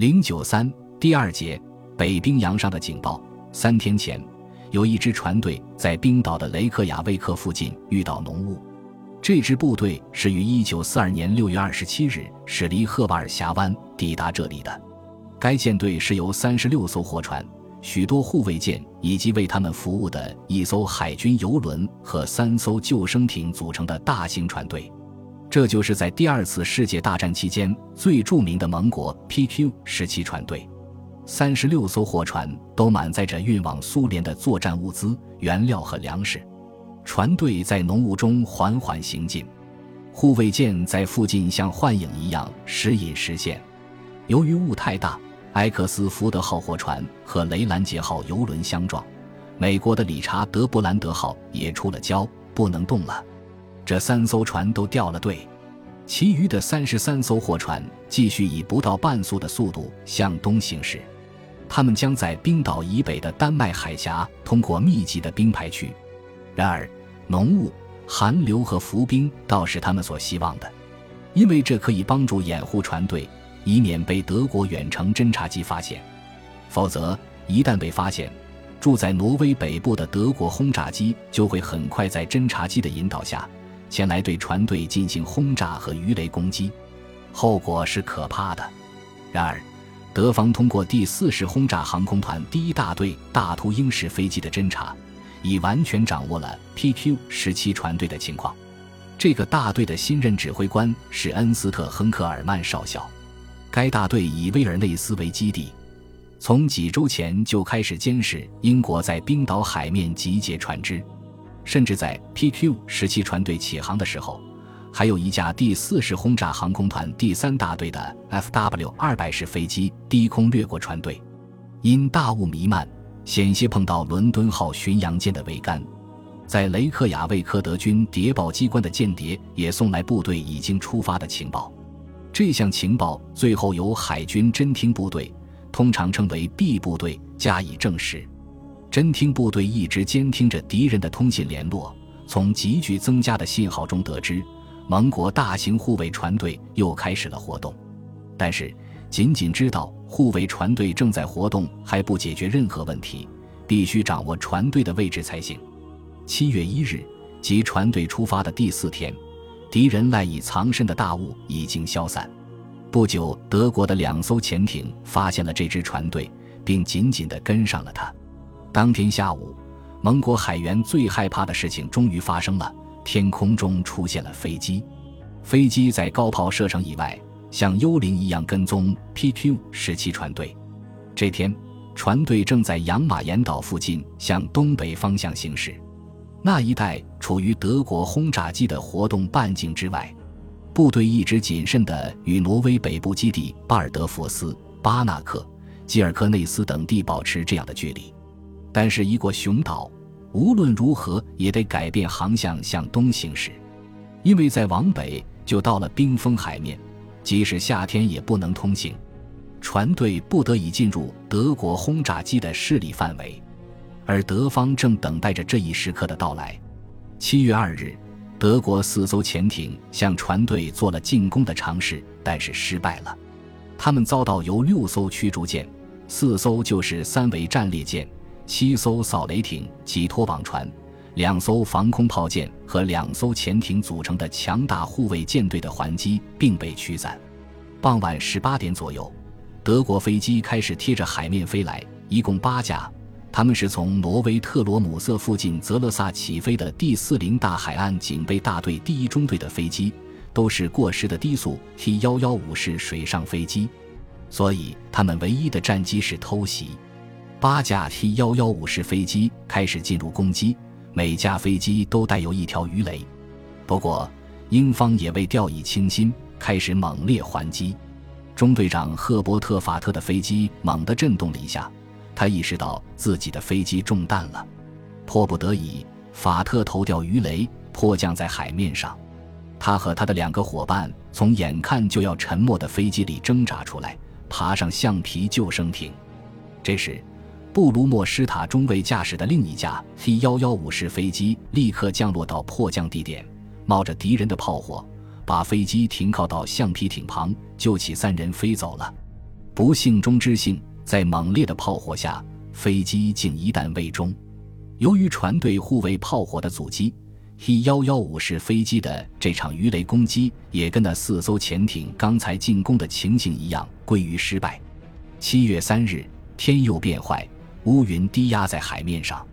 零九三第二节北冰洋上的警报。三天前，有一支船队在冰岛的雷克雅未克附近遇到浓雾。这支部队是于一九四二年六月二十七日驶离赫瓦尔峡湾抵达这里的。该舰队是由三十六艘货船、许多护卫舰以及为他们服务的一艘海军游轮和三艘救生艇组成的大型船队。这就是在第二次世界大战期间最著名的盟国 PQ 十七船队。三十六艘货船都满载着运往苏联的作战物资、原料和粮食。船队在浓雾中缓缓行进，护卫舰在附近像幻影一样时隐时现。由于雾太大，埃克斯福德号货船和雷兰杰号游轮相撞，美国的理查德布兰德号也出了礁，不能动了。这三艘船都掉了队，其余的三十三艘货船继续以不到半速的速度向东行驶。他们将在冰岛以北的丹麦海峡通过密集的冰排区。然而，浓雾、寒流和浮冰倒是他们所希望的，因为这可以帮助掩护船队，以免被德国远程侦察机发现。否则，一旦被发现，住在挪威北部的德国轰炸机就会很快在侦察机的引导下。前来对船队进行轰炸和鱼雷攻击，后果是可怕的。然而，德方通过第四式轰炸航空团第一大队大秃鹰式飞机的侦察，已完全掌握了 PQ 十七船队的情况。这个大队的新任指挥官是恩斯特·亨克尔曼少校。该大队以威尔内斯为基地，从几周前就开始监视英国在冰岛海面集结船只。甚至在 PQ 十七船队起航的时候，还有一架第四式轰炸航空团第三大队的 FW 二百式飞机低空掠过船队，因大雾弥漫，险些碰到伦敦号巡洋舰的桅杆。在雷克雅未克德军谍报机关的间谍也送来部队已经出发的情报，这项情报最后由海军侦听部队，通常称为 B 部队加以证实。侦听部队一直监听着敌人的通信联络，从急剧增加的信号中得知，盟国大型护卫船队又开始了活动。但是，仅仅知道护卫船队正在活动还不解决任何问题，必须掌握船队的位置才行。七月一日，即船队出发的第四天，敌人赖以藏身的大雾已经消散。不久，德国的两艘潜艇发现了这支船队，并紧紧地跟上了它。当天下午，盟国海员最害怕的事情终于发生了：天空中出现了飞机。飞机在高炮射程以外，像幽灵一样跟踪 PQ 十七船队。这天，船队正在养马岩岛附近向东北方向行驶，那一带处于德国轰炸机的活动半径之外。部队一直谨慎地与挪威北部基地巴尔德佛斯、巴纳克、基尔克内斯等地保持这样的距离。但是，一过熊岛，无论如何也得改变航向向东行驶，因为再往北就到了冰封海面，即使夏天也不能通行。船队不得已进入德国轰炸机的势力范围，而德方正等待着这一时刻的到来。七月二日，德国四艘潜艇向船队做了进攻的尝试，但是失败了。他们遭到由六艘驱逐舰、四艘就是三桅战列舰。七艘扫雷艇及拖网船，两艘防空炮舰和两艘潜艇组成的强大护卫舰队的还击并被驱散。傍晚十八点左右，德国飞机开始贴着海面飞来，一共八架。他们是从挪威特罗姆瑟附近泽勒萨起飞的第四零大海岸警备大队第一中队的飞机，都是过时的低速 T 幺幺五式水上飞机，所以他们唯一的战机是偷袭。八架 T 幺幺五式飞机开始进入攻击，每架飞机都带有一条鱼雷。不过，英方也未掉以轻心，开始猛烈还击。中队长赫伯特·法特的飞机猛地震动了一下，他意识到自己的飞机中弹了。迫不得已，法特投掉鱼雷，迫降在海面上。他和他的两个伙伴从眼看就要沉没的飞机里挣扎出来，爬上橡皮救生艇。这时，布鲁莫施塔中尉驾驶的另一架 T 幺幺五式飞机立刻降落到迫降地点，冒着敌人的炮火，把飞机停靠到橡皮艇旁，救起三人飞走了。不幸中之幸，在猛烈的炮火下，飞机竟一弹未中。由于船队护卫炮火的阻击，T 幺幺五式飞机的这场鱼雷攻击也跟那四艘潜艇刚才进攻的情形一样，归于失败。七月三日，天又变坏，乌云低压在海面上。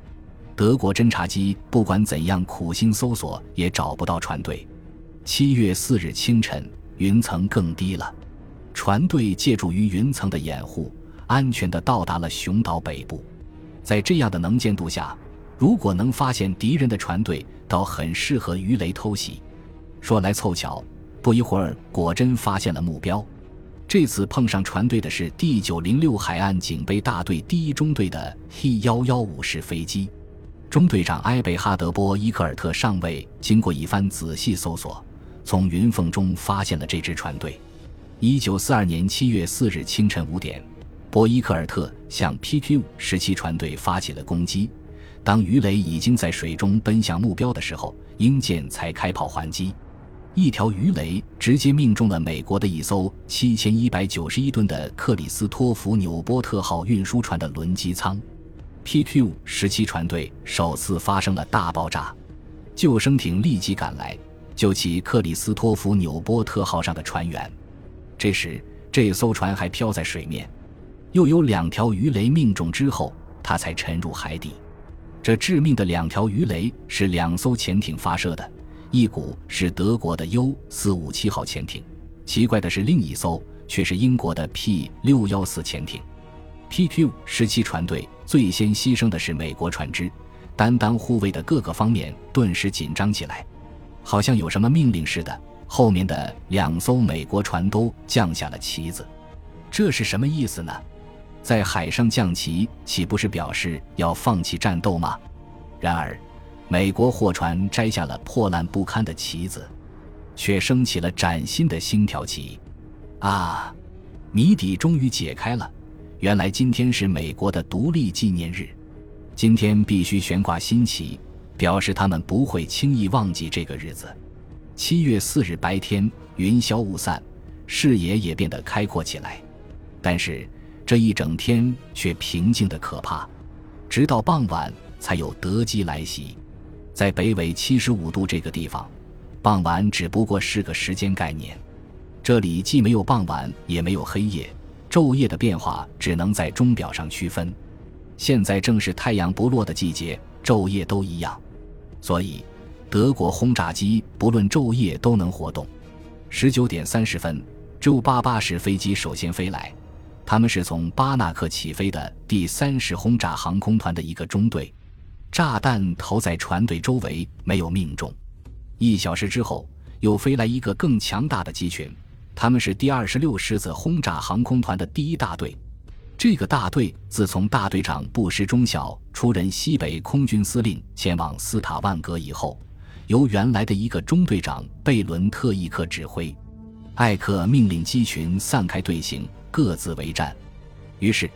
德国侦察机不管怎样苦心搜索，也找不到船队。七月四日清晨，云层更低了，船队借助于云层的掩护，安全地到达了熊岛北部。在这样的能见度下，如果能发现敌人的船队，倒很适合鱼雷偷袭。说来凑巧，不一会儿果真发现了目标。这次碰上船队的是第九零六海岸警备大队第一中队的 T 幺幺五式飞机，中队长埃贝哈德波伊克尔特上尉经过一番仔细搜索，从云缝中发现了这支船队。一九四二年七月四日清晨五点，波伊克尔特向 PQ 十七船队发起了攻击。当鱼雷已经在水中奔向目标的时候，英舰才开炮还击。一条鱼雷直接命中了美国的一艘七千一百九十一吨的克里斯托弗纽波特号运输船的轮机舱，PQ 十七船队首次发生了大爆炸，救生艇立即赶来救起克里斯托弗纽波特号上的船员。这时，这艘船还漂在水面，又有两条鱼雷命中之后，它才沉入海底。这致命的两条鱼雷是两艘潜艇发射的。一股是德国的 U 四五七号潜艇，奇怪的是，另一艘却是英国的 P 六幺四潜艇。PQ 十七船队最先牺牲的是美国船只，担当护卫的各个方面顿时紧张起来，好像有什么命令似的。后面的两艘美国船都降下了旗子，这是什么意思呢？在海上降旗，岂不是表示要放弃战斗吗？然而。美国货船摘下了破烂不堪的旗子，却升起了崭新的星条旗。啊，谜底终于解开了！原来今天是美国的独立纪念日，今天必须悬挂新旗，表示他们不会轻易忘记这个日子。七月四日白天，云消雾散，视野也变得开阔起来。但是这一整天却平静的可怕，直到傍晚才有德机来袭。在北纬七十五度这个地方，傍晚只不过是个时间概念。这里既没有傍晚，也没有黑夜，昼夜的变化只能在钟表上区分。现在正是太阳不落的季节，昼夜都一样，所以德国轰炸机不论昼夜都能活动。十九点三十分，J 八八式飞机首先飞来，他们是从巴纳克起飞的第三十轰炸航空团的一个中队。炸弹投在船队周围，没有命中。一小时之后，又飞来一个更强大的机群，他们是第二十六狮子轰炸航空团的第一大队。这个大队自从大队长布什中校出任西北空军司令，前往斯塔万格以后，由原来的一个中队长贝伦特伊克指挥。艾克命令机群散开队形，各自为战。于是。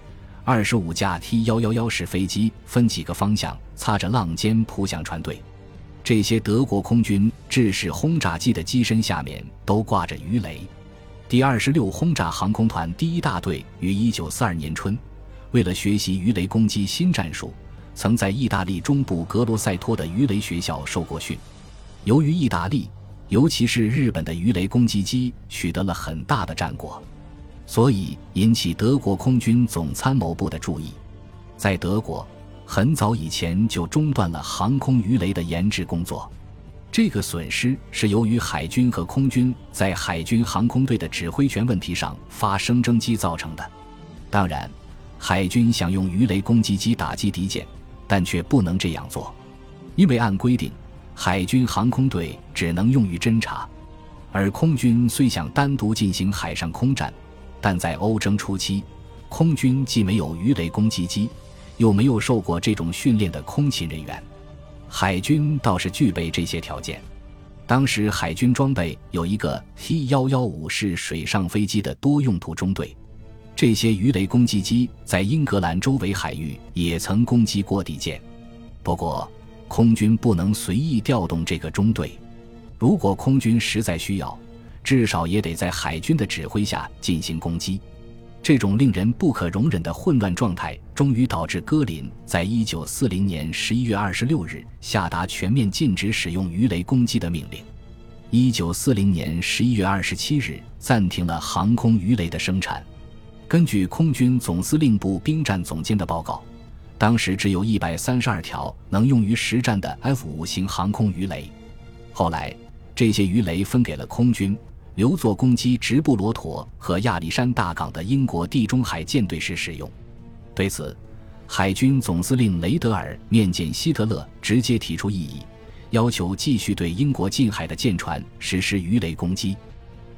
二十五架 T 幺幺幺式飞机分几个方向，擦着浪尖扑向船队。这些德国空军制式轰炸机的机身下面都挂着鱼雷。第二十六轰炸航空团第一大队于一九四二年春，为了学习鱼雷攻击新战术，曾在意大利中部格罗塞托的鱼雷学校受过训。由于意大利，尤其是日本的鱼雷攻击机取得了很大的战果。所以引起德国空军总参谋部的注意，在德国很早以前就中断了航空鱼雷的研制工作。这个损失是由于海军和空军在海军航空队的指挥权问题上发生争机造成的。当然，海军想用鱼雷攻击机打击敌舰，但却不能这样做，因为按规定，海军航空队只能用于侦察，而空军虽想单独进行海上空战。但在欧征初期，空军既没有鱼雷攻击机，又没有受过这种训练的空勤人员，海军倒是具备这些条件。当时海军装备有一个 T 幺幺五式水上飞机的多用途中队，这些鱼雷攻击机在英格兰周围海域也曾攻击过敌舰。不过，空军不能随意调动这个中队，如果空军实在需要。至少也得在海军的指挥下进行攻击。这种令人不可容忍的混乱状态，终于导致戈林在一九四零年十一月二十六日下达全面禁止使用鱼雷攻击的命令。一九四零年十一月二十七日，暂停了航空鱼雷的生产。根据空军总司令部兵站总监的报告，当时只有一百三十二条能用于实战的 F 五型航空鱼雷。后来，这些鱼雷分给了空军。留作攻击直布罗陀和亚历山大港的英国地中海舰队时使用。对此，海军总司令雷德尔面见希特勒，直接提出异议，要求继续对英国近海的舰船实施鱼雷攻击。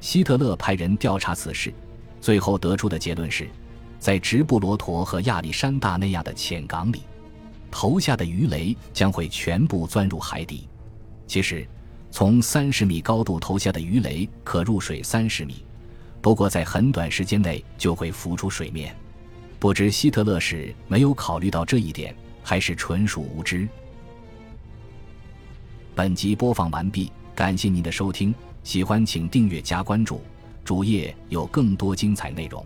希特勒派人调查此事，最后得出的结论是，在直布罗陀和亚历山大那样的浅港里，投下的鱼雷将会全部钻入海底。其实。从三十米高度投下的鱼雷可入水三十米，不过在很短时间内就会浮出水面。不知希特勒是没有考虑到这一点，还是纯属无知。本集播放完毕，感谢您的收听，喜欢请订阅加关注，主页有更多精彩内容。